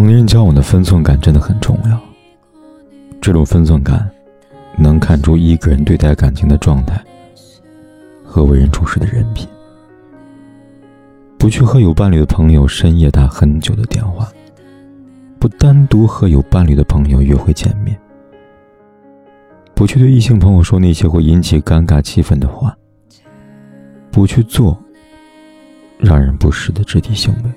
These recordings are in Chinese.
成年人交往的分寸感真的很重要，这种分寸感。能看出一个人对待感情的状态和为人处事的人品。不去和有伴侣的朋友深夜打很久的电话，不单独和有伴侣的朋友约会见面，不去对异性朋友说那些会引起尴尬气氛的话，不去做让人不适的肢体行为。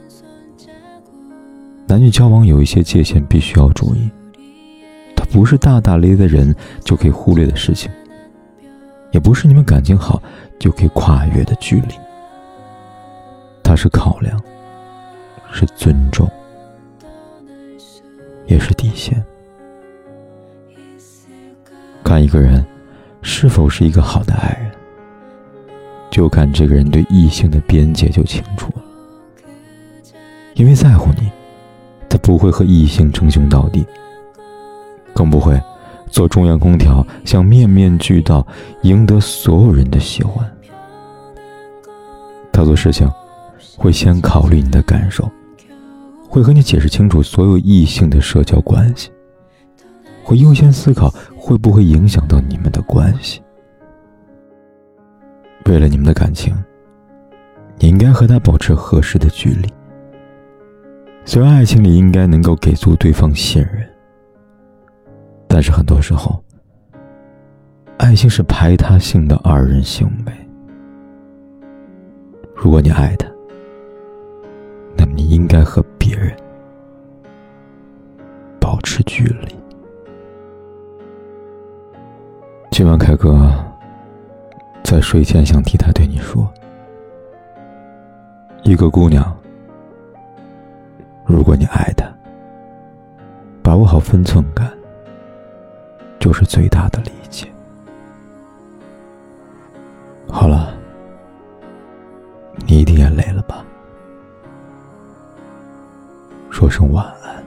男女交往有一些界限必须要注意。不是大大咧咧的人就可以忽略的事情，也不是你们感情好就可以跨越的距离。它是考量，是尊重，也是底线。看一个人是否是一个好的爱人，就看这个人对异性的边界就清楚了。因为在乎你，不会和异性称兄道弟。更不会做中央空调，想面面俱到，赢得所有人的喜欢。他做事情会先考虑你的感受，会和你解释清楚所有异性的社交关系，会优先思考会不会影响到你们的关系。为了你们的感情，你应该和他保持合适的距离。虽然爱情里应该能够给足对方信任。但是很多时候，爱情是排他性的二人行为。如果你爱他，那你应该和别人保持距离。今晚凯哥在睡前想替他对你说：一个姑娘，你爱的，把握好分寸感。就是最大的理解。好了，你一定也累了吧？说声晚安，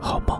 好吗？